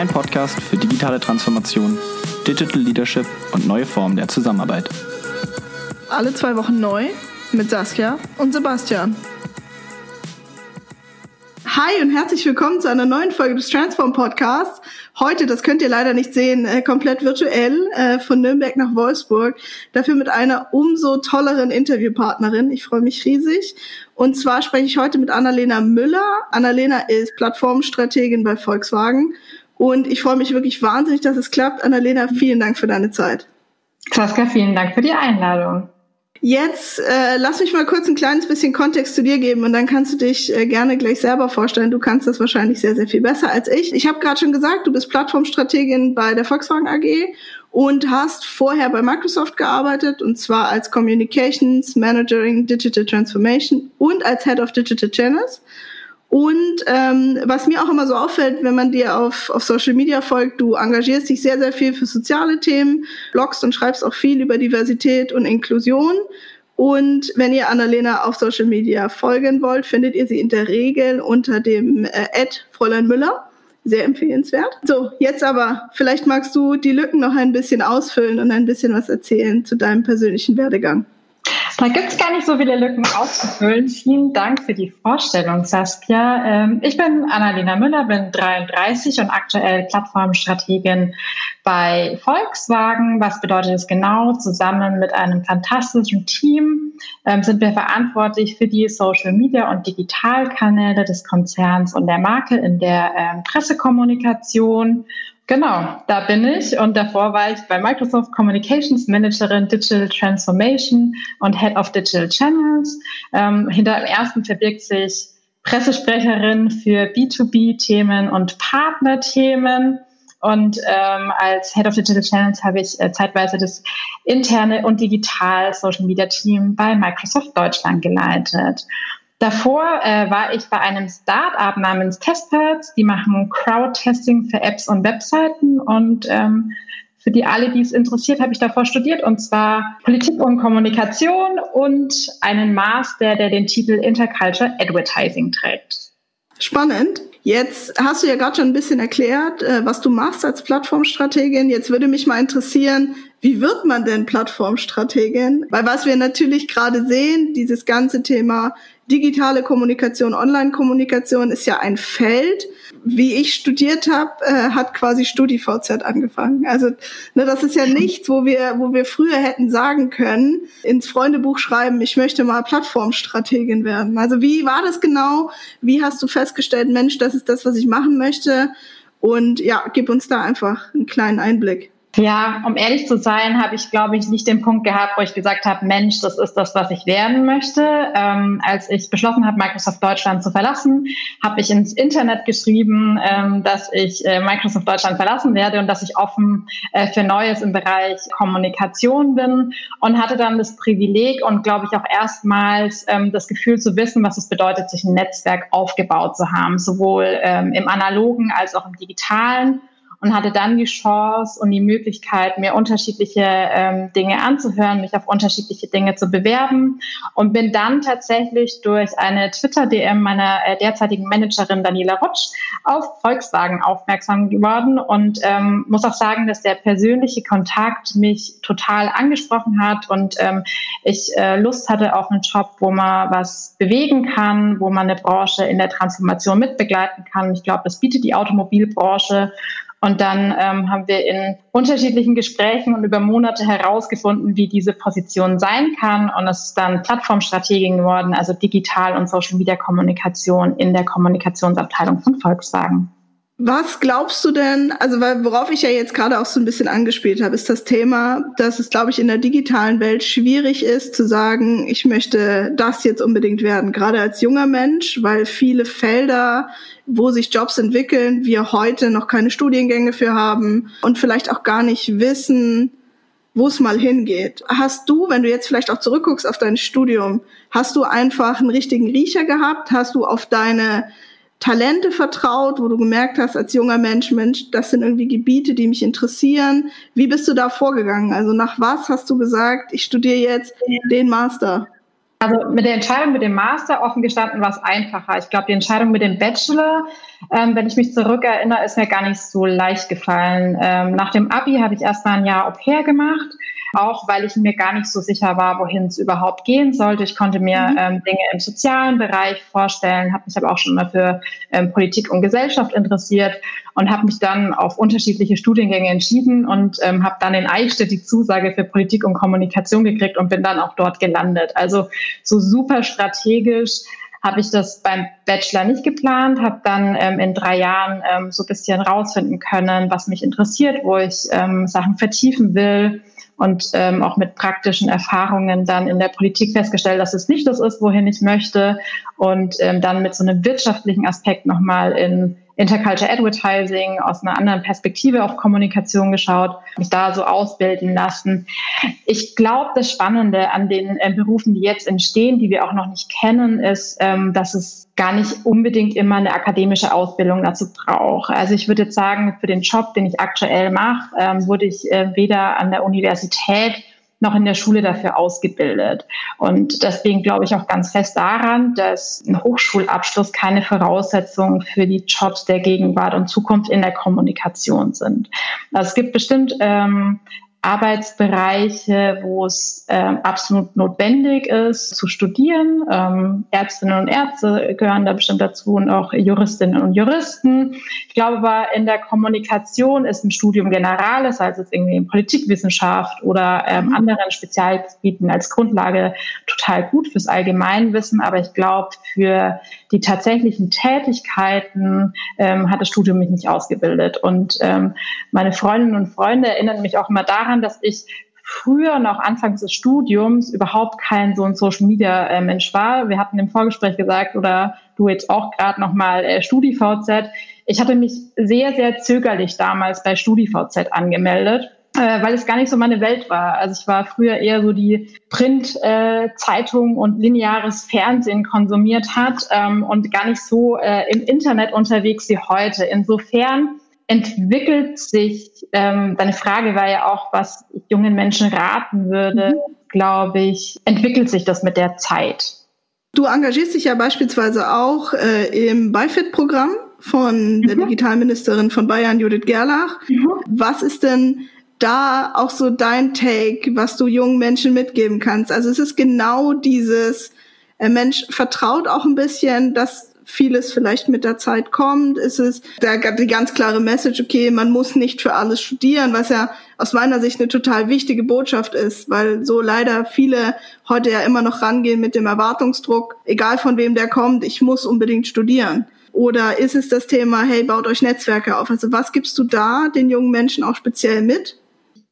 Dein Podcast für digitale Transformation, Digital Leadership und neue Formen der Zusammenarbeit. Alle zwei Wochen neu mit Saskia und Sebastian. Hi und herzlich willkommen zu einer neuen Folge des Transform Podcasts. Heute, das könnt ihr leider nicht sehen, äh, komplett virtuell äh, von Nürnberg nach Wolfsburg. Dafür mit einer umso tolleren Interviewpartnerin. Ich freue mich riesig. Und zwar spreche ich heute mit Annalena Müller. Annalena ist Plattformstrategin bei Volkswagen. Und ich freue mich wirklich wahnsinnig, dass es klappt. Annalena, vielen Dank für deine Zeit. Saskia, vielen Dank für die Einladung. Jetzt äh, lass mich mal kurz ein kleines bisschen Kontext zu dir geben und dann kannst du dich äh, gerne gleich selber vorstellen. Du kannst das wahrscheinlich sehr, sehr viel besser als ich. Ich habe gerade schon gesagt, du bist Plattformstrategin bei der Volkswagen AG und hast vorher bei Microsoft gearbeitet und zwar als Communications Managing Digital Transformation und als Head of Digital Channels. Und ähm, was mir auch immer so auffällt, wenn man dir auf, auf Social Media folgt, du engagierst dich sehr, sehr viel für soziale Themen, blogst und schreibst auch viel über Diversität und Inklusion. Und wenn ihr Annalena auf Social Media folgen wollt, findet ihr sie in der Regel unter dem äh, Ad Fräulein Müller. Sehr empfehlenswert. So, jetzt aber, vielleicht magst du die Lücken noch ein bisschen ausfüllen und ein bisschen was erzählen zu deinem persönlichen Werdegang. Da gibt es gar nicht so viele Lücken auszufüllen. Vielen Dank für die Vorstellung, Saskia. Ähm, ich bin Annalena Müller, bin 33 und aktuell Plattformstrategin bei Volkswagen. Was bedeutet das genau? Zusammen mit einem fantastischen Team ähm, sind wir verantwortlich für die Social Media und Digitalkanäle des Konzerns und der Marke in der ähm, Pressekommunikation Genau, da bin ich und davor war ich bei Microsoft Communications Managerin Digital Transformation und Head of Digital Channels. Ähm, hinter dem ersten verbirgt sich Pressesprecherin für B2B-Themen und Partnerthemen. Und ähm, als Head of Digital Channels habe ich äh, zeitweise das interne und digital Social Media Team bei Microsoft Deutschland geleitet. Davor äh, war ich bei einem Start-up namens Testpads. Die machen Crowd-Testing für Apps und Webseiten. Und ähm, für die alle, die es interessiert, habe ich davor studiert. Und zwar Politik und Kommunikation und einen Master, der den Titel Interculture Advertising trägt. Spannend. Jetzt hast du ja gerade schon ein bisschen erklärt, äh, was du machst als Plattformstrategin. Jetzt würde mich mal interessieren, wie wird man denn Plattformstrategin? Weil was wir natürlich gerade sehen, dieses ganze Thema digitale Kommunikation, Online-Kommunikation ist ja ein Feld. Wie ich studiert habe, äh, hat quasi StudiVZ angefangen. Also ne, das ist ja nichts, wo wir, wo wir früher hätten sagen können, ins Freundebuch schreiben, ich möchte mal Plattformstrategin werden. Also wie war das genau? Wie hast du festgestellt, Mensch, das ist das, was ich machen möchte? Und ja, gib uns da einfach einen kleinen Einblick. Ja, um ehrlich zu sein, habe ich, glaube ich, nicht den Punkt gehabt, wo ich gesagt habe, Mensch, das ist das, was ich werden möchte. Ähm, als ich beschlossen habe, Microsoft Deutschland zu verlassen, habe ich ins Internet geschrieben, ähm, dass ich äh, Microsoft Deutschland verlassen werde und dass ich offen äh, für Neues im Bereich Kommunikation bin und hatte dann das Privileg und, glaube ich, auch erstmals ähm, das Gefühl zu wissen, was es bedeutet, sich ein Netzwerk aufgebaut zu haben, sowohl ähm, im analogen als auch im digitalen und hatte dann die Chance und die Möglichkeit, mir unterschiedliche ähm, Dinge anzuhören, mich auf unterschiedliche Dinge zu bewerben und bin dann tatsächlich durch eine Twitter-DM meiner äh, derzeitigen Managerin Daniela Rutsch auf Volkswagen aufmerksam geworden und ähm, muss auch sagen, dass der persönliche Kontakt mich total angesprochen hat und ähm, ich äh, Lust hatte auf einen Job, wo man was bewegen kann, wo man eine Branche in der Transformation mitbegleiten kann. Ich glaube, das bietet die Automobilbranche und dann ähm, haben wir in unterschiedlichen Gesprächen und über Monate herausgefunden, wie diese Position sein kann. Und es ist dann Plattformstrategien geworden, also Digital- und Social-Media-Kommunikation in der Kommunikationsabteilung von Volkswagen. Was glaubst du denn, also worauf ich ja jetzt gerade auch so ein bisschen angespielt habe, ist das Thema, dass es, glaube ich, in der digitalen Welt schwierig ist zu sagen, ich möchte das jetzt unbedingt werden, gerade als junger Mensch, weil viele Felder, wo sich Jobs entwickeln, wir heute noch keine Studiengänge für haben und vielleicht auch gar nicht wissen, wo es mal hingeht. Hast du, wenn du jetzt vielleicht auch zurückguckst auf dein Studium, hast du einfach einen richtigen Riecher gehabt? Hast du auf deine Talente vertraut, wo du gemerkt hast als junger Mensch, Mensch, das sind irgendwie Gebiete, die mich interessieren. Wie bist du da vorgegangen? Also nach was hast du gesagt, ich studiere jetzt den Master? Also mit der Entscheidung mit dem Master offen gestanden war es einfacher. Ich glaube, die Entscheidung mit dem Bachelor, ähm, wenn ich mich zurückerinnere, ist mir gar nicht so leicht gefallen. Ähm, nach dem Abi habe ich erst mal ein Jahr Au pair gemacht auch weil ich mir gar nicht so sicher war, wohin es überhaupt gehen sollte. Ich konnte mir mhm. ähm, Dinge im sozialen Bereich vorstellen, habe mich aber auch schon mal für ähm, Politik und Gesellschaft interessiert und habe mich dann auf unterschiedliche Studiengänge entschieden und ähm, habe dann in Eichstätt die Zusage für Politik und Kommunikation gekriegt und bin dann auch dort gelandet. Also so super strategisch habe ich das beim Bachelor nicht geplant, habe dann ähm, in drei Jahren ähm, so ein bisschen rausfinden können, was mich interessiert, wo ich ähm, Sachen vertiefen will und ähm, auch mit praktischen Erfahrungen dann in der Politik festgestellt, dass es nicht das ist, wohin ich möchte und ähm, dann mit so einem wirtschaftlichen Aspekt nochmal in Interculture Advertising aus einer anderen Perspektive auf Kommunikation geschaut, mich da so ausbilden lassen. Ich glaube, das Spannende an den äh, Berufen, die jetzt entstehen, die wir auch noch nicht kennen, ist, ähm, dass es gar nicht unbedingt immer eine akademische Ausbildung dazu braucht. Also ich würde jetzt sagen, für den Job, den ich aktuell mache, ähm, wurde ich äh, weder an der Universität noch in der Schule dafür ausgebildet. Und deswegen glaube ich auch ganz fest daran, dass ein Hochschulabschluss keine Voraussetzung für die Jobs der Gegenwart und Zukunft in der Kommunikation sind. Also es gibt bestimmt ähm, Arbeitsbereiche, wo es äh, absolut notwendig ist zu studieren. Ähm, Ärztinnen und Ärzte gehören da bestimmt dazu und auch Juristinnen und Juristen. Ich glaube aber, in der Kommunikation ist ein Studium Generales, also jetzt irgendwie in Politikwissenschaft oder ähm, anderen Spezialgebieten als Grundlage total gut fürs Allgemeinwissen. Aber ich glaube, für die tatsächlichen Tätigkeiten ähm, hat das Studium mich nicht ausgebildet. Und ähm, meine Freundinnen und Freunde erinnern mich auch immer daran, dass ich früher noch anfangs des Studiums überhaupt kein so ein Social Media äh, Mensch war. Wir hatten im Vorgespräch gesagt oder du jetzt auch gerade noch mal äh, StudiVZ. Ich hatte mich sehr sehr zögerlich damals bei StudiVZ angemeldet äh, weil es gar nicht so meine Welt war. Also ich war früher eher so die Print-Zeitung äh, und lineares Fernsehen konsumiert hat ähm, und gar nicht so äh, im Internet unterwegs wie heute. Insofern entwickelt sich, ähm, deine Frage war ja auch, was ich jungen Menschen raten würde, mhm. glaube ich, entwickelt sich das mit der Zeit. Du engagierst dich ja beispielsweise auch äh, im BIFIT-Programm von mhm. der Digitalministerin von Bayern, Judith Gerlach. Mhm. Was ist denn da auch so dein Take, was du jungen Menschen mitgeben kannst? Also es ist genau dieses, äh, Mensch vertraut auch ein bisschen, dass vieles vielleicht mit der Zeit kommt. Es ist da die ganz klare Message, okay, man muss nicht für alles studieren, was ja aus meiner Sicht eine total wichtige Botschaft ist, weil so leider viele heute ja immer noch rangehen mit dem Erwartungsdruck, egal von wem der kommt, ich muss unbedingt studieren. Oder ist es das Thema, hey, baut euch Netzwerke auf? Also was gibst du da den jungen Menschen auch speziell mit?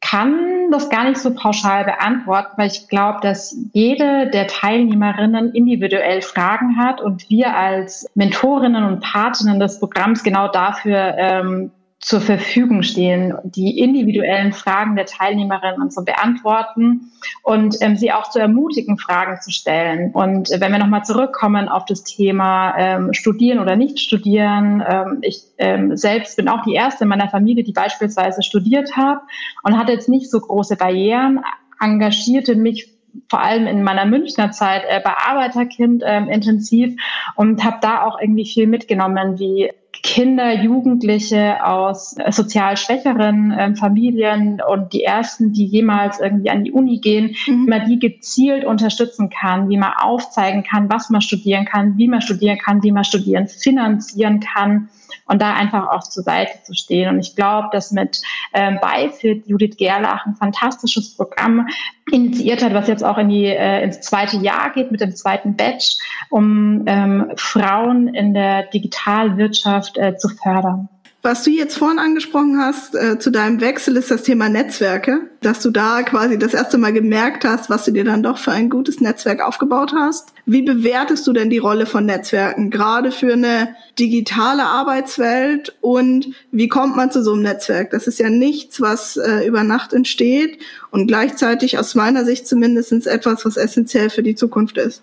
Kann das gar nicht so pauschal beantworten, weil ich glaube, dass jede der Teilnehmerinnen individuell Fragen hat und wir als Mentorinnen und Patinnen des Programms genau dafür ähm, zur Verfügung stehen, die individuellen Fragen der Teilnehmerinnen zu beantworten und ähm, sie auch zu ermutigen, Fragen zu stellen. Und äh, wenn wir nochmal zurückkommen auf das Thema ähm, Studieren oder nicht studieren, ähm, ich ähm, selbst bin auch die erste in meiner Familie, die beispielsweise studiert hat und hatte jetzt nicht so große Barrieren, engagierte mich vor allem in meiner Münchner Zeit äh, bei Arbeiterkind ähm, intensiv und habe da auch irgendwie viel mitgenommen, wie Kinder, Jugendliche aus äh, sozial schwächeren äh, Familien und die ersten, die jemals irgendwie an die Uni gehen, mhm. wie man die gezielt unterstützen kann, wie man aufzeigen kann, was man studieren kann, wie man studieren kann, wie man studieren finanzieren kann und da einfach auch zur Seite zu stehen. Und ich glaube, dass mit ähm, Beifit Judith Gerlach ein fantastisches Programm initiiert hat, was jetzt auch in die, äh, ins zweite Jahr geht mit dem zweiten Batch, um ähm, Frauen in der Digitalwirtschaft äh, zu fördern. Was du jetzt vorhin angesprochen hast äh, zu deinem Wechsel, ist das Thema Netzwerke, dass du da quasi das erste Mal gemerkt hast, was du dir dann doch für ein gutes Netzwerk aufgebaut hast. Wie bewertest du denn die Rolle von Netzwerken, gerade für eine digitale Arbeitswelt und wie kommt man zu so einem Netzwerk? Das ist ja nichts, was äh, über Nacht entsteht und gleichzeitig aus meiner Sicht zumindest etwas, was essentiell für die Zukunft ist.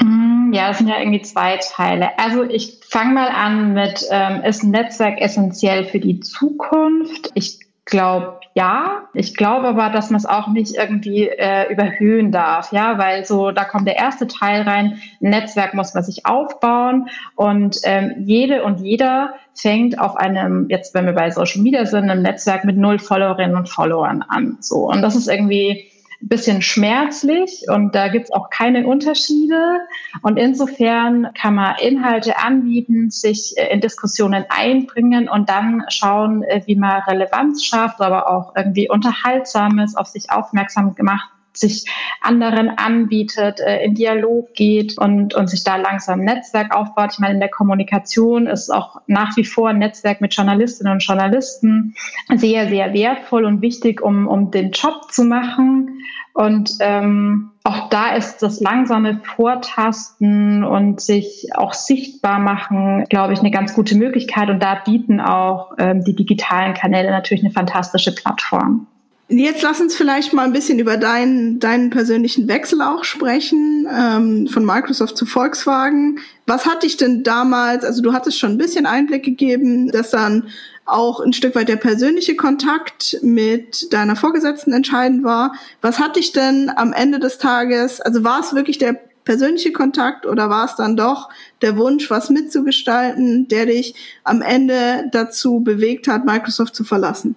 Mm, ja, das sind ja irgendwie zwei Teile. Also ich fange mal an mit, ähm, ist ein Netzwerk essentiell für die Zukunft? Ich glaube ja. Ich glaube aber, dass man es auch nicht irgendwie äh, überhöhen darf, ja, weil so da kommt der erste Teil rein. Ein Netzwerk muss man sich aufbauen und ähm, jede und jeder fängt auf einem, jetzt wenn wir bei Social Media sind, einem Netzwerk mit null Followerinnen und Followern an. So und das ist irgendwie bisschen schmerzlich und da gibt es auch keine Unterschiede. Und insofern kann man Inhalte anbieten, sich äh, in Diskussionen einbringen und dann schauen, äh, wie man Relevanz schafft, aber auch irgendwie Unterhaltsames, auf sich aufmerksam gemacht sich anderen anbietet, äh, in Dialog geht und, und sich da langsam ein Netzwerk aufbaut. Ich meine, in der Kommunikation ist auch nach wie vor ein Netzwerk mit Journalistinnen und Journalisten sehr, sehr wertvoll und wichtig, um, um den Job zu machen. Und ähm, auch da ist das langsame Vortasten und sich auch sichtbar machen, glaube ich, eine ganz gute Möglichkeit. Und da bieten auch ähm, die digitalen Kanäle natürlich eine fantastische Plattform. Jetzt lass uns vielleicht mal ein bisschen über deinen, deinen persönlichen Wechsel auch sprechen, ähm, von Microsoft zu Volkswagen. Was hat dich denn damals, also du hattest schon ein bisschen Einblick gegeben, dass dann auch ein Stück weit der persönliche Kontakt mit deiner Vorgesetzten entscheidend war. Was hat dich denn am Ende des Tages, also war es wirklich der persönliche Kontakt oder war es dann doch der Wunsch, was mitzugestalten, der dich am Ende dazu bewegt hat, Microsoft zu verlassen?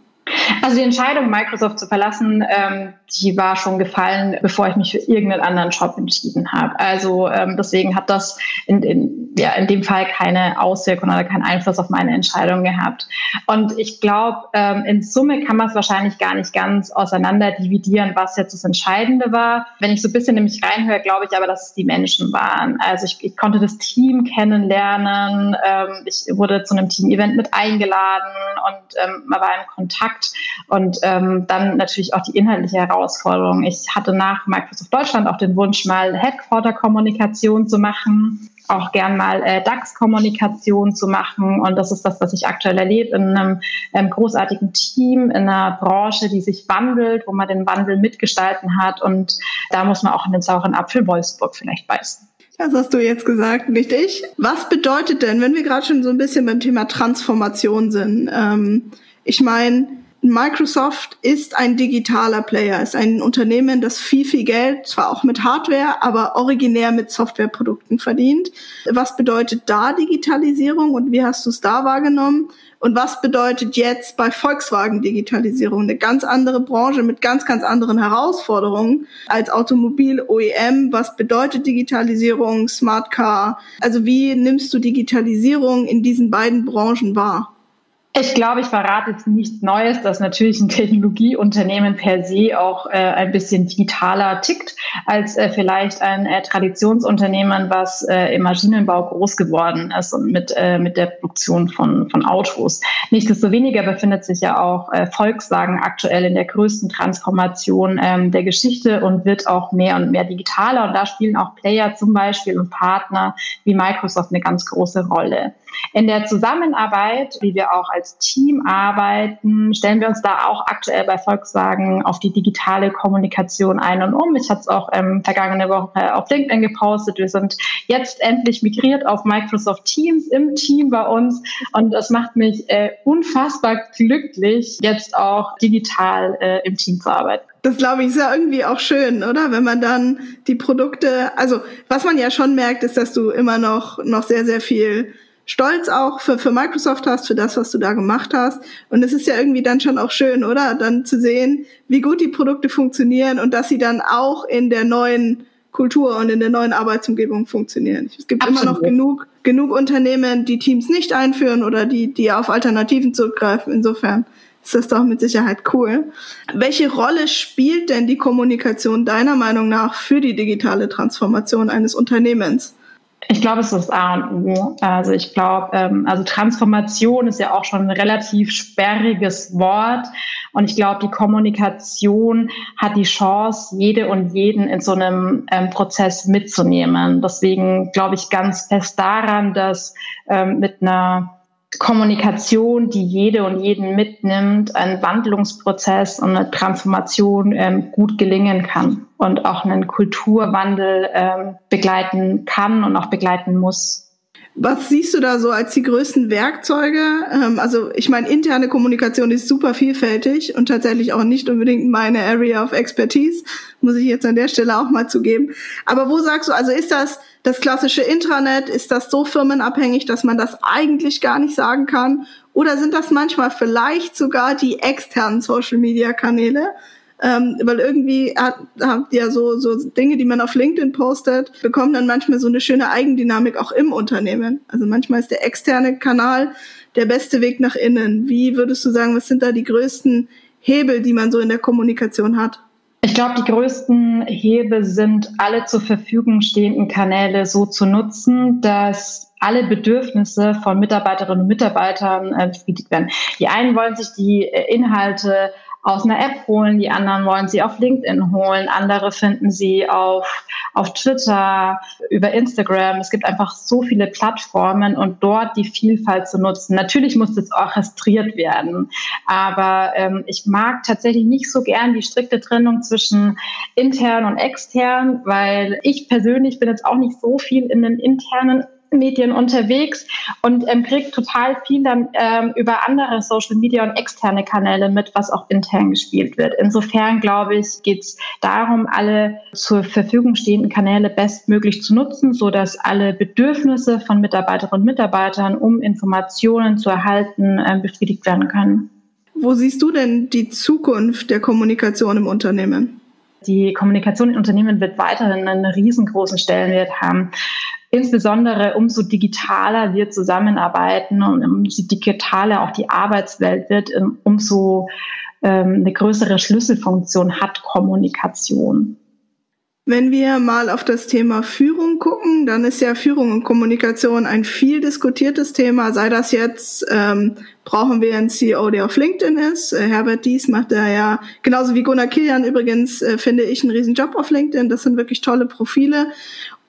Also die Entscheidung, Microsoft zu verlassen, ähm, die war schon gefallen, bevor ich mich für irgendeinen anderen Job entschieden habe. Also ähm, deswegen hat das in, in, ja, in dem Fall keine Auswirkung oder keinen Einfluss auf meine Entscheidung gehabt. Und ich glaube, ähm, in Summe kann man es wahrscheinlich gar nicht ganz auseinander dividieren, was jetzt das Entscheidende war. Wenn ich so ein bisschen nämlich reinhöre, glaube ich aber, dass es die Menschen waren. Also ich, ich konnte das Team kennenlernen. Ähm, ich wurde zu einem Team-Event mit eingeladen und ähm, man war in Kontakt. Und ähm, dann natürlich auch die inhaltliche Herausforderung. Ich hatte nach Microsoft Deutschland auch den Wunsch, mal Headquarter-Kommunikation zu machen auch gern mal äh, DAX-Kommunikation zu machen. Und das ist das, was ich aktuell erlebe in einem ähm, großartigen Team, in einer Branche, die sich wandelt, wo man den Wandel mitgestalten hat. Und da muss man auch in den sauren Apfel Wolfsburg vielleicht beißen. Das hast du jetzt gesagt, nicht ich. Was bedeutet denn, wenn wir gerade schon so ein bisschen beim Thema Transformation sind? Ähm, ich meine, Microsoft ist ein digitaler Player, ist ein Unternehmen, das viel, viel Geld, zwar auch mit Hardware, aber originär mit Softwareprodukten verdient. Was bedeutet da Digitalisierung und wie hast du es da wahrgenommen? Und was bedeutet jetzt bei Volkswagen Digitalisierung? Eine ganz andere Branche mit ganz, ganz anderen Herausforderungen als Automobil OEM. Was bedeutet Digitalisierung, Smart Car? Also wie nimmst du Digitalisierung in diesen beiden Branchen wahr? Ich glaube, ich verrate jetzt nichts Neues, dass natürlich ein Technologieunternehmen per se auch äh, ein bisschen digitaler tickt als äh, vielleicht ein äh, Traditionsunternehmen, was äh, im Maschinenbau groß geworden ist und mit, äh, mit der Produktion von, von Autos. Nichtsdestoweniger befindet sich ja auch äh, Volkswagen aktuell in der größten Transformation ähm, der Geschichte und wird auch mehr und mehr digitaler. Und da spielen auch Player zum Beispiel und Partner wie Microsoft eine ganz große Rolle. In der Zusammenarbeit, wie wir auch als Team arbeiten, stellen wir uns da auch aktuell bei Volkswagen auf die digitale Kommunikation ein und um. Ich hatte es auch ähm, vergangene Woche auf LinkedIn gepostet. Wir sind jetzt endlich migriert auf Microsoft Teams im Team bei uns und das macht mich äh, unfassbar glücklich, jetzt auch digital äh, im Team zu arbeiten. Das glaube ich ist ja irgendwie auch schön, oder? Wenn man dann die Produkte, also was man ja schon merkt, ist, dass du immer noch, noch sehr, sehr viel Stolz auch für, für Microsoft hast, für das, was du da gemacht hast. Und es ist ja irgendwie dann schon auch schön, oder? Dann zu sehen, wie gut die Produkte funktionieren und dass sie dann auch in der neuen Kultur und in der neuen Arbeitsumgebung funktionieren. Es gibt Absolut. immer noch genug, genug Unternehmen, die Teams nicht einführen oder die, die auf Alternativen zurückgreifen. Insofern ist das doch mit Sicherheit cool. Welche Rolle spielt denn die Kommunikation deiner Meinung nach für die digitale Transformation eines Unternehmens? Ich glaube, es ist A und O. Also ich glaube, ähm, also Transformation ist ja auch schon ein relativ sperriges Wort. Und ich glaube, die Kommunikation hat die Chance, jede und jeden in so einem ähm, Prozess mitzunehmen. Deswegen glaube ich ganz fest daran, dass ähm, mit einer Kommunikation, die jede und jeden mitnimmt, ein Wandlungsprozess und eine Transformation ähm, gut gelingen kann und auch einen Kulturwandel ähm, begleiten kann und auch begleiten muss. Was siehst du da so als die größten Werkzeuge? Ähm, also ich meine, interne Kommunikation ist super vielfältig und tatsächlich auch nicht unbedingt meine Area of Expertise, muss ich jetzt an der Stelle auch mal zugeben. Aber wo sagst du, also ist das das klassische Intranet? Ist das so firmenabhängig, dass man das eigentlich gar nicht sagen kann? Oder sind das manchmal vielleicht sogar die externen Social-Media-Kanäle? Ähm, weil irgendwie hat, hat ja so, so Dinge, die man auf LinkedIn postet, bekommen dann manchmal so eine schöne Eigendynamik auch im Unternehmen. Also manchmal ist der externe Kanal der beste Weg nach innen. Wie würdest du sagen, was sind da die größten Hebel, die man so in der Kommunikation hat? Ich glaube, die größten Hebel sind, alle zur Verfügung stehenden Kanäle so zu nutzen, dass alle Bedürfnisse von Mitarbeiterinnen und Mitarbeitern äh, befriedigt werden. Die einen wollen sich die äh, Inhalte aus einer App holen, die anderen wollen sie auf LinkedIn holen, andere finden sie auf, auf Twitter, über Instagram. Es gibt einfach so viele Plattformen und dort die Vielfalt zu nutzen. Natürlich muss das orchestriert werden, aber ähm, ich mag tatsächlich nicht so gern die strikte Trennung zwischen intern und extern, weil ich persönlich bin jetzt auch nicht so viel in den internen Medien unterwegs und ähm, kriegt total viel dann ähm, über andere Social Media und externe Kanäle mit, was auch intern gespielt wird. Insofern glaube ich, geht es darum, alle zur Verfügung stehenden Kanäle bestmöglich zu nutzen, so dass alle Bedürfnisse von Mitarbeiterinnen und Mitarbeitern, um Informationen zu erhalten, äh, befriedigt werden können. Wo siehst du denn die Zukunft der Kommunikation im Unternehmen? Die Kommunikation in Unternehmen wird weiterhin einen riesengroßen Stellenwert haben. Insbesondere umso digitaler wir zusammenarbeiten und umso digitaler auch die Arbeitswelt wird, umso ähm, eine größere Schlüsselfunktion hat Kommunikation. Wenn wir mal auf das Thema Führung gucken, dann ist ja Führung und Kommunikation ein viel diskutiertes Thema. Sei das jetzt, ähm, brauchen wir einen CEO, der auf LinkedIn ist. Äh, Herbert Dies macht da ja, genauso wie Gunnar Kilian übrigens, äh, finde ich einen riesen Job auf LinkedIn. Das sind wirklich tolle Profile.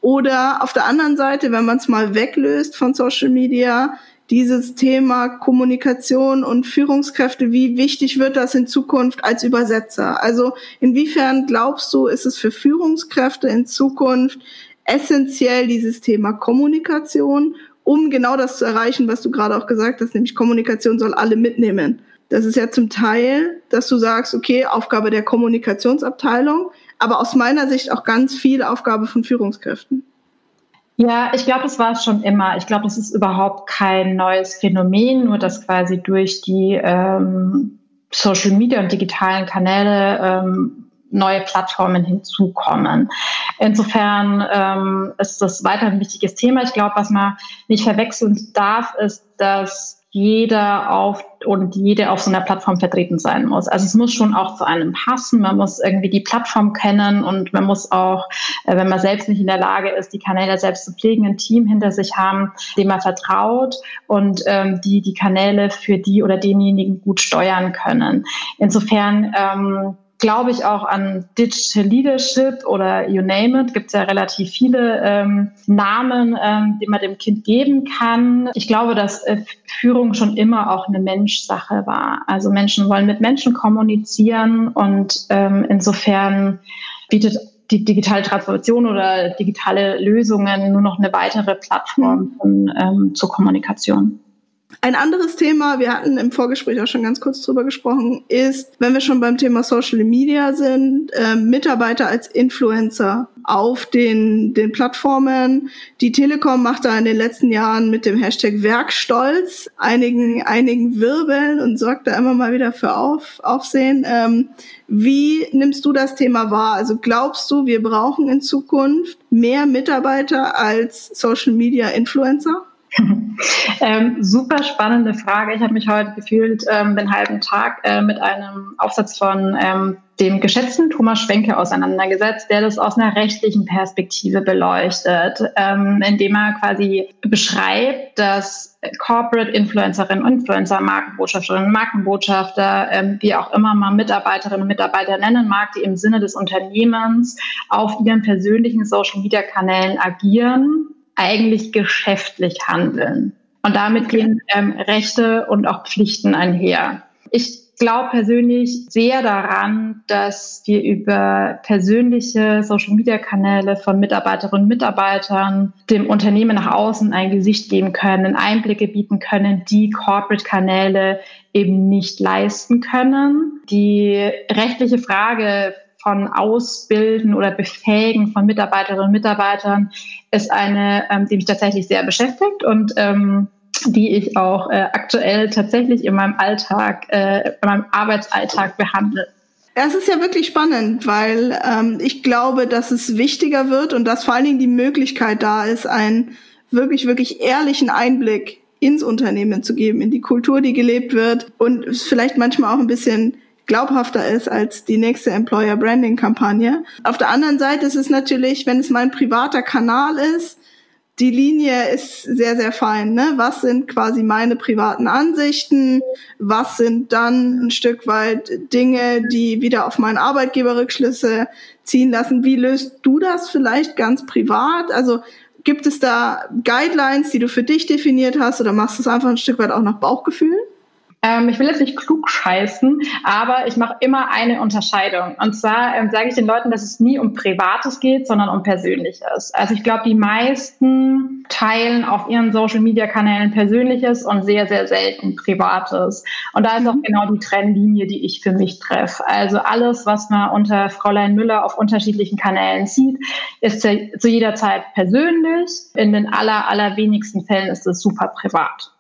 Oder auf der anderen Seite, wenn man es mal weglöst von Social Media, dieses Thema Kommunikation und Führungskräfte, wie wichtig wird das in Zukunft als Übersetzer? Also inwiefern glaubst du, ist es für Führungskräfte in Zukunft essentiell dieses Thema Kommunikation, um genau das zu erreichen, was du gerade auch gesagt hast, nämlich Kommunikation soll alle mitnehmen. Das ist ja zum Teil, dass du sagst, okay, Aufgabe der Kommunikationsabteilung, aber aus meiner Sicht auch ganz viel Aufgabe von Führungskräften. Ja, ich glaube, das war es schon immer. Ich glaube, das ist überhaupt kein neues Phänomen, nur dass quasi durch die ähm, Social Media und digitalen Kanäle ähm, neue Plattformen hinzukommen. Insofern ähm, ist das weiter ein wichtiges Thema. Ich glaube, was man nicht verwechseln darf, ist, dass jeder auf und jede auf so einer Plattform vertreten sein muss. Also es muss schon auch zu einem passen. Man muss irgendwie die Plattform kennen und man muss auch, äh, wenn man selbst nicht in der Lage ist, die Kanäle selbst zu pflegen, ein Team hinter sich haben, dem man vertraut und ähm, die die Kanäle für die oder denjenigen gut steuern können. Insofern ähm, glaube ich auch an Digital Leadership oder you name it. Gibt es ja relativ viele ähm, Namen, ähm, die man dem Kind geben kann. Ich glaube, dass äh, Führung schon immer auch eine Menschsache war. Also Menschen wollen mit Menschen kommunizieren und ähm, insofern bietet die digitale Transformation oder digitale Lösungen nur noch eine weitere Plattform von, ähm, zur Kommunikation. Ein anderes Thema, wir hatten im Vorgespräch auch schon ganz kurz drüber gesprochen, ist, wenn wir schon beim Thema Social Media sind, äh, Mitarbeiter als Influencer auf den, den Plattformen. Die Telekom macht da in den letzten Jahren mit dem Hashtag Werkstolz einigen, einigen Wirbeln und sorgt da immer mal wieder für auf, Aufsehen. Ähm, wie nimmst du das Thema wahr? Also glaubst du, wir brauchen in Zukunft mehr Mitarbeiter als Social Media Influencer? ähm, super spannende Frage. Ich habe mich heute gefühlt ähm, den halben Tag äh, mit einem Aufsatz von ähm, dem geschätzten Thomas Schwenke auseinandergesetzt, der das aus einer rechtlichen Perspektive beleuchtet, ähm, indem er quasi beschreibt, dass Corporate Influencerinnen Influencer, Markenbotschafterinnen, Markenbotschafter, ähm, wie auch immer man Mitarbeiterinnen und Mitarbeiter nennen mag, die im Sinne des Unternehmens auf ihren persönlichen Social-Media-Kanälen agieren eigentlich geschäftlich handeln. Und damit gehen ähm, Rechte und auch Pflichten einher. Ich glaube persönlich sehr daran, dass wir über persönliche Social-Media-Kanäle von Mitarbeiterinnen und Mitarbeitern dem Unternehmen nach außen ein Gesicht geben können, Einblicke bieten können, die Corporate-Kanäle eben nicht leisten können. Die rechtliche Frage von Ausbilden oder Befähigen von Mitarbeiterinnen und Mitarbeitern ist eine, ähm, die mich tatsächlich sehr beschäftigt und ähm, die ich auch äh, aktuell tatsächlich in meinem Alltag, äh, in meinem Arbeitsalltag behandle. Es ist ja wirklich spannend, weil ähm, ich glaube, dass es wichtiger wird und dass vor allen Dingen die Möglichkeit da ist, einen wirklich, wirklich ehrlichen Einblick ins Unternehmen zu geben, in die Kultur, die gelebt wird und vielleicht manchmal auch ein bisschen glaubhafter ist als die nächste Employer Branding Kampagne. Auf der anderen Seite ist es natürlich, wenn es mein privater Kanal ist, die Linie ist sehr, sehr fein. Ne? Was sind quasi meine privaten Ansichten? Was sind dann ein Stück weit Dinge, die wieder auf meinen Arbeitgeber Rückschlüsse ziehen lassen? Wie löst du das vielleicht ganz privat? Also gibt es da Guidelines, die du für dich definiert hast oder machst du es einfach ein Stück weit auch nach Bauchgefühl? Ähm, ich will jetzt nicht klug scheißen, aber ich mache immer eine Unterscheidung. Und zwar ähm, sage ich den Leuten, dass es nie um Privates geht, sondern um Persönliches. Also ich glaube, die meisten teilen auf ihren Social-Media-Kanälen Persönliches und sehr, sehr selten Privates. Und da ist auch genau die Trennlinie, die ich für mich treffe. Also alles, was man unter Fräulein Müller auf unterschiedlichen Kanälen sieht, ist zu, zu jeder Zeit persönlich. In den aller, allerwenigsten Fällen ist es super privat.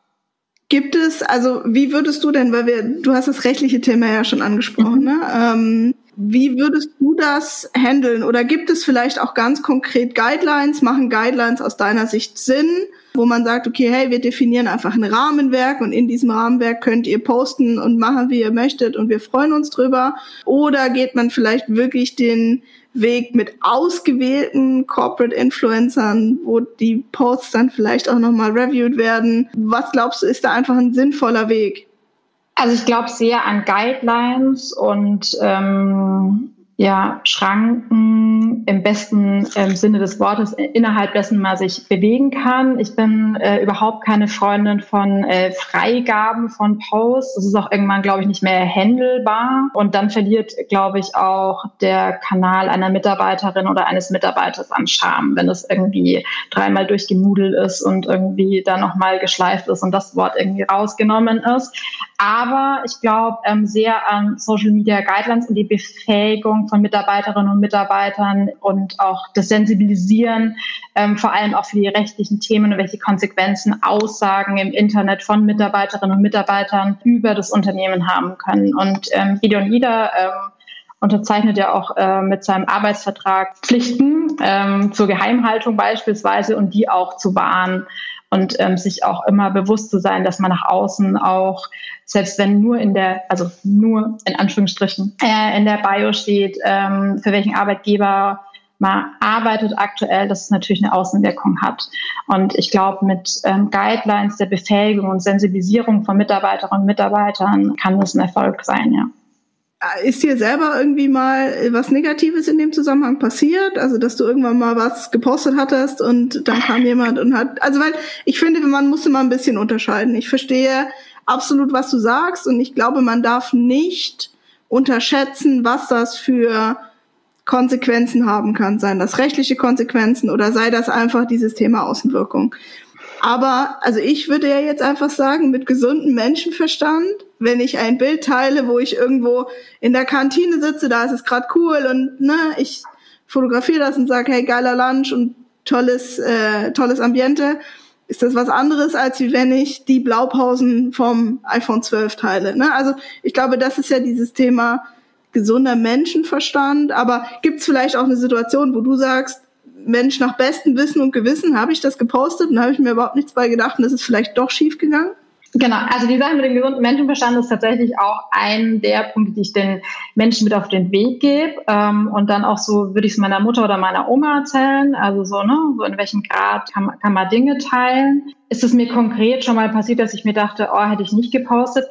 Gibt es, also wie würdest du denn, weil wir, du hast das rechtliche Thema ja schon angesprochen, mhm. ne? Ähm, wie würdest du das handeln? Oder gibt es vielleicht auch ganz konkret Guidelines? Machen Guidelines aus deiner Sicht Sinn, wo man sagt, okay, hey, wir definieren einfach ein Rahmenwerk und in diesem Rahmenwerk könnt ihr posten und machen, wie ihr möchtet und wir freuen uns drüber? Oder geht man vielleicht wirklich den Weg mit ausgewählten Corporate Influencern, wo die Posts dann vielleicht auch nochmal reviewed werden. Was glaubst du, ist da einfach ein sinnvoller Weg? Also ich glaube sehr an Guidelines und ähm, ja, Schranken im besten ähm, Sinne des Wortes innerhalb dessen man sich bewegen kann. Ich bin äh, überhaupt keine Freundin von äh, Freigaben von Posts. Das ist auch irgendwann, glaube ich, nicht mehr handelbar. Und dann verliert, glaube ich, auch der Kanal einer Mitarbeiterin oder eines Mitarbeiters an Charme, wenn es irgendwie dreimal durchgenudelt ist und irgendwie dann nochmal geschleift ist und das Wort irgendwie rausgenommen ist. Aber ich glaube ähm, sehr an Social Media Guidelines und die Befähigung von Mitarbeiterinnen und Mitarbeitern und auch das Sensibilisieren, ähm, vor allem auch für die rechtlichen Themen und welche Konsequenzen Aussagen im Internet von Mitarbeiterinnen und Mitarbeitern über das Unternehmen haben können. Und ähm, Gideon Ida ähm, unterzeichnet ja auch äh, mit seinem Arbeitsvertrag Pflichten ähm, zur Geheimhaltung beispielsweise und die auch zu wahren und ähm, sich auch immer bewusst zu sein, dass man nach außen auch, selbst wenn nur in der, also nur in Anführungsstrichen, äh, in der Bio steht, ähm, für welchen Arbeitgeber man arbeitet aktuell, dass es natürlich eine Außenwirkung hat. Und ich glaube, mit ähm, Guidelines der Befähigung und Sensibilisierung von Mitarbeiterinnen und Mitarbeitern kann das ein Erfolg sein, ja. Ist dir selber irgendwie mal was Negatives in dem Zusammenhang passiert? Also, dass du irgendwann mal was gepostet hattest und dann kam jemand und hat, also, weil ich finde, man muss immer ein bisschen unterscheiden. Ich verstehe absolut, was du sagst und ich glaube, man darf nicht unterschätzen, was das für Konsequenzen haben kann, seien das rechtliche Konsequenzen oder sei das einfach dieses Thema Außenwirkung. Aber, also ich würde ja jetzt einfach sagen, mit gesundem Menschenverstand, wenn ich ein Bild teile, wo ich irgendwo in der Kantine sitze, da ist es gerade cool und ne, ich fotografiere das und sage, hey, geiler Lunch und tolles, äh, tolles Ambiente, ist das was anderes, als wie wenn ich die Blaupausen vom iPhone 12 teile. Ne? Also ich glaube, das ist ja dieses Thema gesunder Menschenverstand. Aber gibt es vielleicht auch eine Situation, wo du sagst, Mensch, nach bestem Wissen und Gewissen habe ich das gepostet und habe ich mir überhaupt nichts bei gedacht und es ist vielleicht doch schief gegangen? Genau, also die Sache mit dem gesunden Menschenverstand ist tatsächlich auch ein der Punkte, die ich den Menschen mit auf den Weg gebe. Ähm, und dann auch so würde ich es meiner Mutter oder meiner Oma erzählen. Also so, ne, so in welchem Grad kann, kann man Dinge teilen. Ist es mir konkret schon mal passiert, dass ich mir dachte, oh, hätte ich nicht gepostet?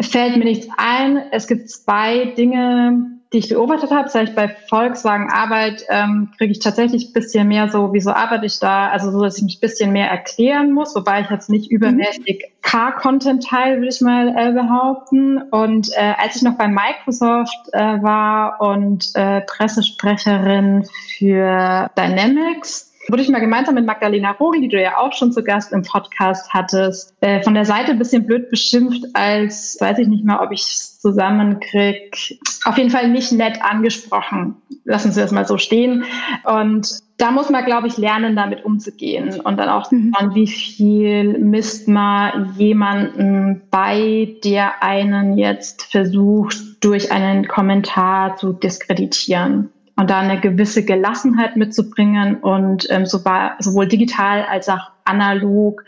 Fällt mir nichts ein. Es gibt zwei Dinge, die ich beobachtet habe, seit ich bei Volkswagen Arbeit, ähm, kriege ich tatsächlich ein bisschen mehr so, wieso arbeite ich da? Also so, dass ich mich ein bisschen mehr erklären muss, wobei ich jetzt nicht übermäßig Car-Content teile, würde ich mal äh, behaupten. Und äh, als ich noch bei Microsoft äh, war und äh, Pressesprecherin für Dynamics, wurde ich mal gemeinsam mit Magdalena Rogel, die du ja auch schon zu Gast im Podcast hattest, äh, von der Seite ein bisschen blöd beschimpft, als weiß ich nicht mal, ob ich es zusammenkrieg. Auf jeden Fall nicht nett angesprochen. Lassen Sie das mal so stehen. Und da muss man, glaube ich, lernen, damit umzugehen und dann auch mhm. wie viel misst man jemanden bei, der einen jetzt versucht, durch einen Kommentar zu diskreditieren und da eine gewisse Gelassenheit mitzubringen und ähm, sowohl digital als auch analog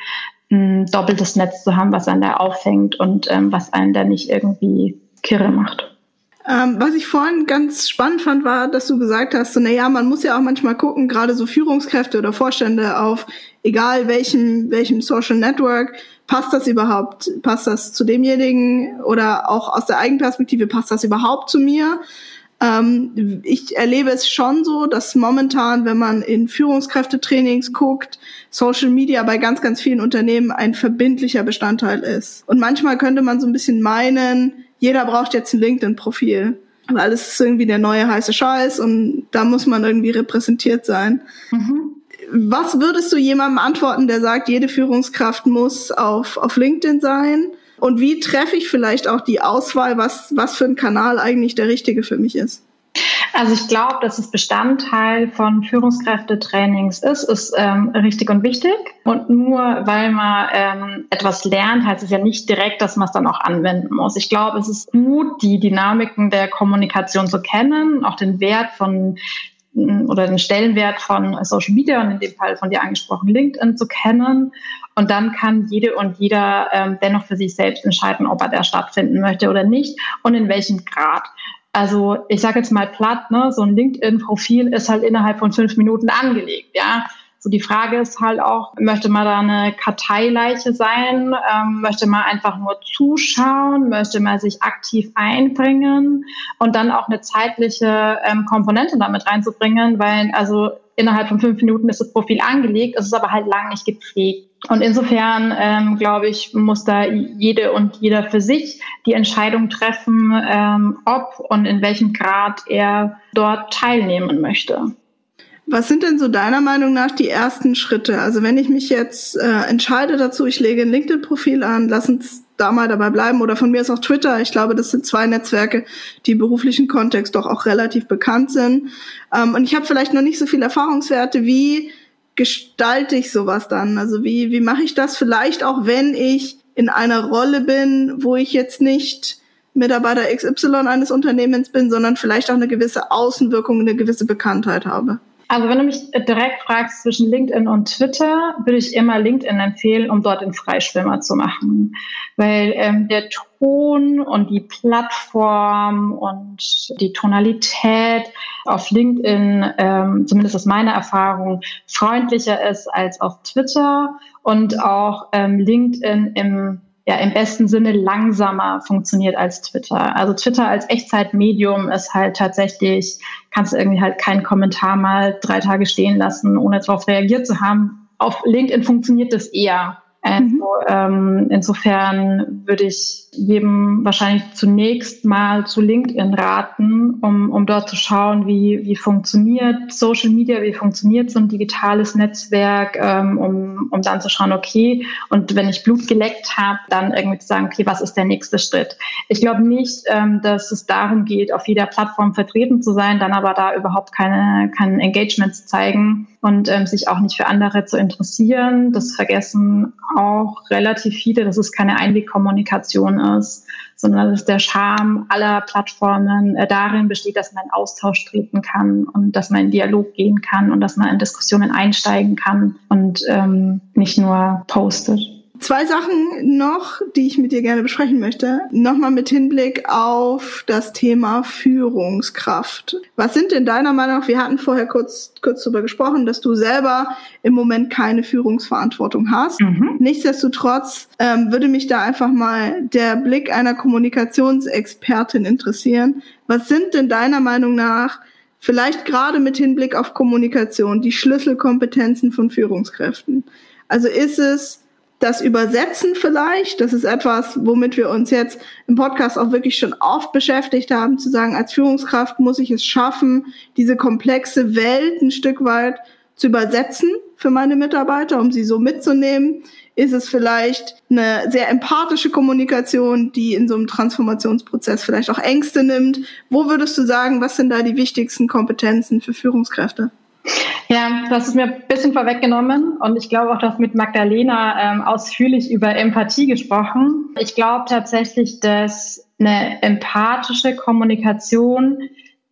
ein doppeltes Netz zu haben, was einen da auffängt und ähm, was einen da nicht irgendwie kirre macht. Ähm, was ich vorhin ganz spannend fand, war, dass du gesagt hast, so, na ja, man muss ja auch manchmal gucken, gerade so Führungskräfte oder Vorstände auf, egal welchem, welchem Social Network, passt das überhaupt, passt das zu demjenigen oder auch aus der Eigenperspektive, passt das überhaupt zu mir? Ähm, ich erlebe es schon so, dass momentan, wenn man in Führungskräftetrainings guckt, Social Media bei ganz, ganz vielen Unternehmen ein verbindlicher Bestandteil ist. Und manchmal könnte man so ein bisschen meinen, jeder braucht jetzt ein LinkedIn-Profil. Weil es ist irgendwie der neue heiße Scheiß und da muss man irgendwie repräsentiert sein. Mhm. Was würdest du jemandem antworten, der sagt, jede Führungskraft muss auf, auf LinkedIn sein? Und wie treffe ich vielleicht auch die Auswahl, was, was für ein Kanal eigentlich der richtige für mich ist? Also ich glaube, dass es Bestandteil von Führungskräftetrainings ist, ist ähm, richtig und wichtig. Und nur weil man ähm, etwas lernt, heißt es ja nicht direkt, dass man es dann auch anwenden muss. Ich glaube, es ist gut, die Dynamiken der Kommunikation zu kennen, auch den Wert von oder den Stellenwert von Social Media und in dem Fall von dir angesprochen LinkedIn zu kennen. Und dann kann jede und jeder ähm, dennoch für sich selbst entscheiden, ob er da stattfinden möchte oder nicht und in welchem Grad. Also ich sage jetzt mal platt, ne, so ein LinkedIn-Profil ist halt innerhalb von fünf Minuten angelegt, ja. So die Frage ist halt auch, möchte man da eine Karteileiche sein? Ähm, möchte man einfach nur zuschauen? Möchte man sich aktiv einbringen? Und dann auch eine zeitliche ähm, Komponente damit reinzubringen, weil also innerhalb von fünf Minuten ist das Profil angelegt, es ist aber halt lang nicht gepflegt. Und insofern, ähm, glaube ich, muss da jede und jeder für sich die Entscheidung treffen, ähm, ob und in welchem Grad er dort teilnehmen möchte. Was sind denn so deiner Meinung nach die ersten Schritte? Also wenn ich mich jetzt äh, entscheide dazu, ich lege ein LinkedIn-Profil an, lass uns da mal dabei bleiben oder von mir ist auch Twitter. Ich glaube, das sind zwei Netzwerke, die im beruflichen Kontext doch auch relativ bekannt sind. Ähm, und ich habe vielleicht noch nicht so viele Erfahrungswerte. Wie gestalte ich sowas dann? Also wie, wie mache ich das vielleicht auch, wenn ich in einer Rolle bin, wo ich jetzt nicht Mitarbeiter XY eines Unternehmens bin, sondern vielleicht auch eine gewisse Außenwirkung, eine gewisse Bekanntheit habe? Also wenn du mich direkt fragst zwischen LinkedIn und Twitter, würde ich immer LinkedIn empfehlen, um dort den Freischwimmer zu machen. Weil ähm, der Ton und die Plattform und die Tonalität auf LinkedIn, ähm, zumindest aus meiner Erfahrung, freundlicher ist als auf Twitter und auch ähm, LinkedIn im ja im besten Sinne langsamer funktioniert als Twitter. Also Twitter als Echtzeitmedium ist halt tatsächlich, kannst irgendwie halt keinen Kommentar mal drei Tage stehen lassen, ohne darauf reagiert zu haben. Auf LinkedIn funktioniert das eher. Also, mhm. ähm, insofern würde ich jedem wahrscheinlich zunächst mal zu LinkedIn raten, um, um dort zu schauen, wie, wie funktioniert Social Media, wie funktioniert so ein digitales Netzwerk, ähm, um, um dann zu schauen, okay, und wenn ich Blut geleckt habe, dann irgendwie zu sagen, okay, was ist der nächste Schritt? Ich glaube nicht, ähm, dass es darum geht, auf jeder Plattform vertreten zu sein, dann aber da überhaupt keine, kein Engagement zu zeigen und ähm, sich auch nicht für andere zu interessieren. Das vergessen auch relativ viele, dass es keine Einwegkommunikation ist, sondern dass der Charme aller Plattformen äh, darin besteht, dass man in Austausch treten kann und dass man in Dialog gehen kann und dass man in Diskussionen einsteigen kann und ähm, nicht nur postet. Zwei Sachen noch, die ich mit dir gerne besprechen möchte. Nochmal mit Hinblick auf das Thema Führungskraft. Was sind in deiner Meinung nach, wir hatten vorher kurz, kurz darüber gesprochen, dass du selber im Moment keine Führungsverantwortung hast. Mhm. Nichtsdestotrotz ähm, würde mich da einfach mal der Blick einer Kommunikationsexpertin interessieren. Was sind denn deiner Meinung nach vielleicht gerade mit Hinblick auf Kommunikation die Schlüsselkompetenzen von Führungskräften? Also ist es das Übersetzen vielleicht, das ist etwas, womit wir uns jetzt im Podcast auch wirklich schon oft beschäftigt haben, zu sagen, als Führungskraft muss ich es schaffen, diese komplexe Welt ein Stück weit zu übersetzen für meine Mitarbeiter, um sie so mitzunehmen. Ist es vielleicht eine sehr empathische Kommunikation, die in so einem Transformationsprozess vielleicht auch Ängste nimmt? Wo würdest du sagen, was sind da die wichtigsten Kompetenzen für Führungskräfte? Ja, das ist mir ein bisschen vorweggenommen und ich glaube auch, dass mit Magdalena ähm, ausführlich über Empathie gesprochen. Ich glaube tatsächlich, dass eine empathische Kommunikation,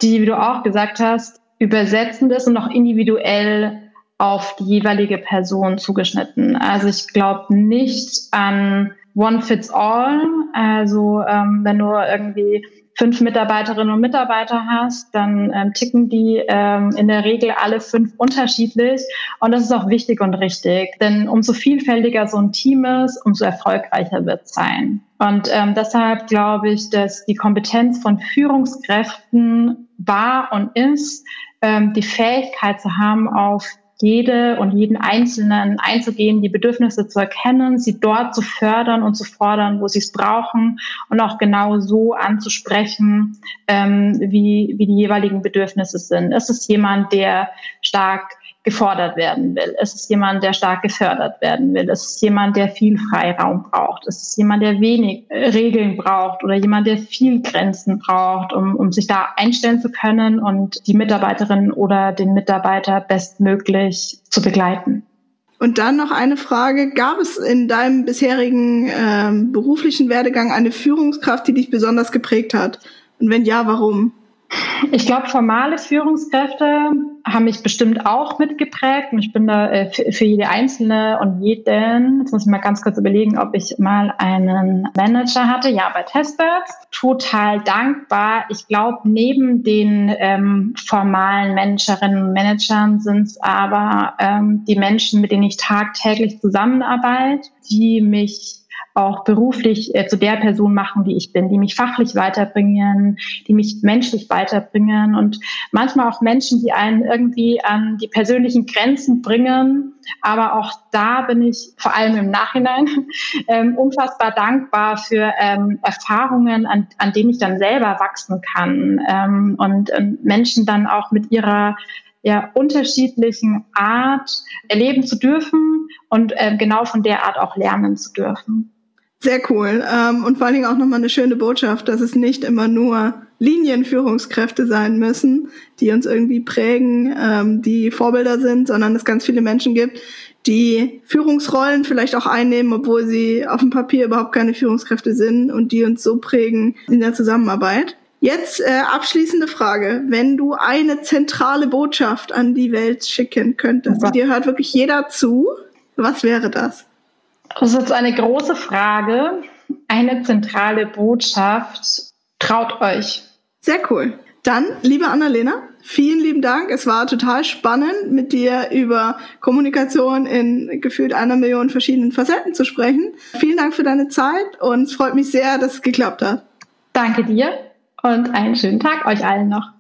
die, wie du auch gesagt hast, übersetzend ist und auch individuell auf die jeweilige Person zugeschnitten. Also ich glaube nicht an One Fits All. Also ähm, wenn du irgendwie fünf Mitarbeiterinnen und Mitarbeiter hast, dann ähm, ticken die ähm, in der Regel alle fünf unterschiedlich. Und das ist auch wichtig und richtig, denn umso vielfältiger so ein Team ist, umso erfolgreicher wird es sein. Und ähm, deshalb glaube ich, dass die Kompetenz von Führungskräften war und ist, ähm, die Fähigkeit zu haben, auf jede und jeden Einzelnen einzugehen, die Bedürfnisse zu erkennen, sie dort zu fördern und zu fordern, wo sie es brauchen und auch genau so anzusprechen, ähm, wie, wie die jeweiligen Bedürfnisse sind. Es ist jemand, der stark gefordert werden will. Es ist jemand, der stark gefördert werden will. Es ist jemand, der viel Freiraum braucht. Es ist jemand, der wenig äh, Regeln braucht oder jemand, der viel Grenzen braucht, um, um sich da einstellen zu können und die Mitarbeiterin oder den Mitarbeiter bestmöglich zu begleiten. Und dann noch eine Frage. Gab es in deinem bisherigen ähm, beruflichen Werdegang eine Führungskraft, die dich besonders geprägt hat? Und wenn ja, warum? Ich glaube, formale Führungskräfte haben mich bestimmt auch mitgeprägt und ich bin da äh, für jede Einzelne und jeden, jetzt muss ich mal ganz kurz überlegen, ob ich mal einen Manager hatte, ja, bei Testbirds, total dankbar. Ich glaube, neben den ähm, formalen Managerinnen und Managern sind es aber ähm, die Menschen, mit denen ich tagtäglich zusammenarbeite, die mich auch beruflich äh, zu der Person machen, die ich bin, die mich fachlich weiterbringen, die mich menschlich weiterbringen und manchmal auch Menschen, die einen irgendwie an die persönlichen Grenzen bringen. Aber auch da bin ich vor allem im Nachhinein ähm, unfassbar dankbar für ähm, Erfahrungen, an, an denen ich dann selber wachsen kann ähm, und ähm, Menschen dann auch mit ihrer ja, unterschiedlichen Art erleben zu dürfen und äh, genau von der Art auch lernen zu dürfen. Sehr cool. Ähm, und vor allen Dingen auch nochmal eine schöne Botschaft, dass es nicht immer nur Linienführungskräfte sein müssen, die uns irgendwie prägen, ähm, die Vorbilder sind, sondern es ganz viele Menschen gibt, die Führungsrollen vielleicht auch einnehmen, obwohl sie auf dem Papier überhaupt keine Führungskräfte sind und die uns so prägen in der Zusammenarbeit. Jetzt äh, abschließende Frage. Wenn du eine zentrale Botschaft an die Welt schicken könntest, ja. dir hört wirklich jeder zu, was wäre das? Das ist eine große Frage. Eine zentrale Botschaft. Traut euch. Sehr cool. Dann, liebe Annalena, vielen lieben Dank. Es war total spannend, mit dir über Kommunikation in gefühlt einer Million verschiedenen Facetten zu sprechen. Vielen Dank für deine Zeit und es freut mich sehr, dass es geklappt hat. Danke dir und einen schönen Tag euch allen noch.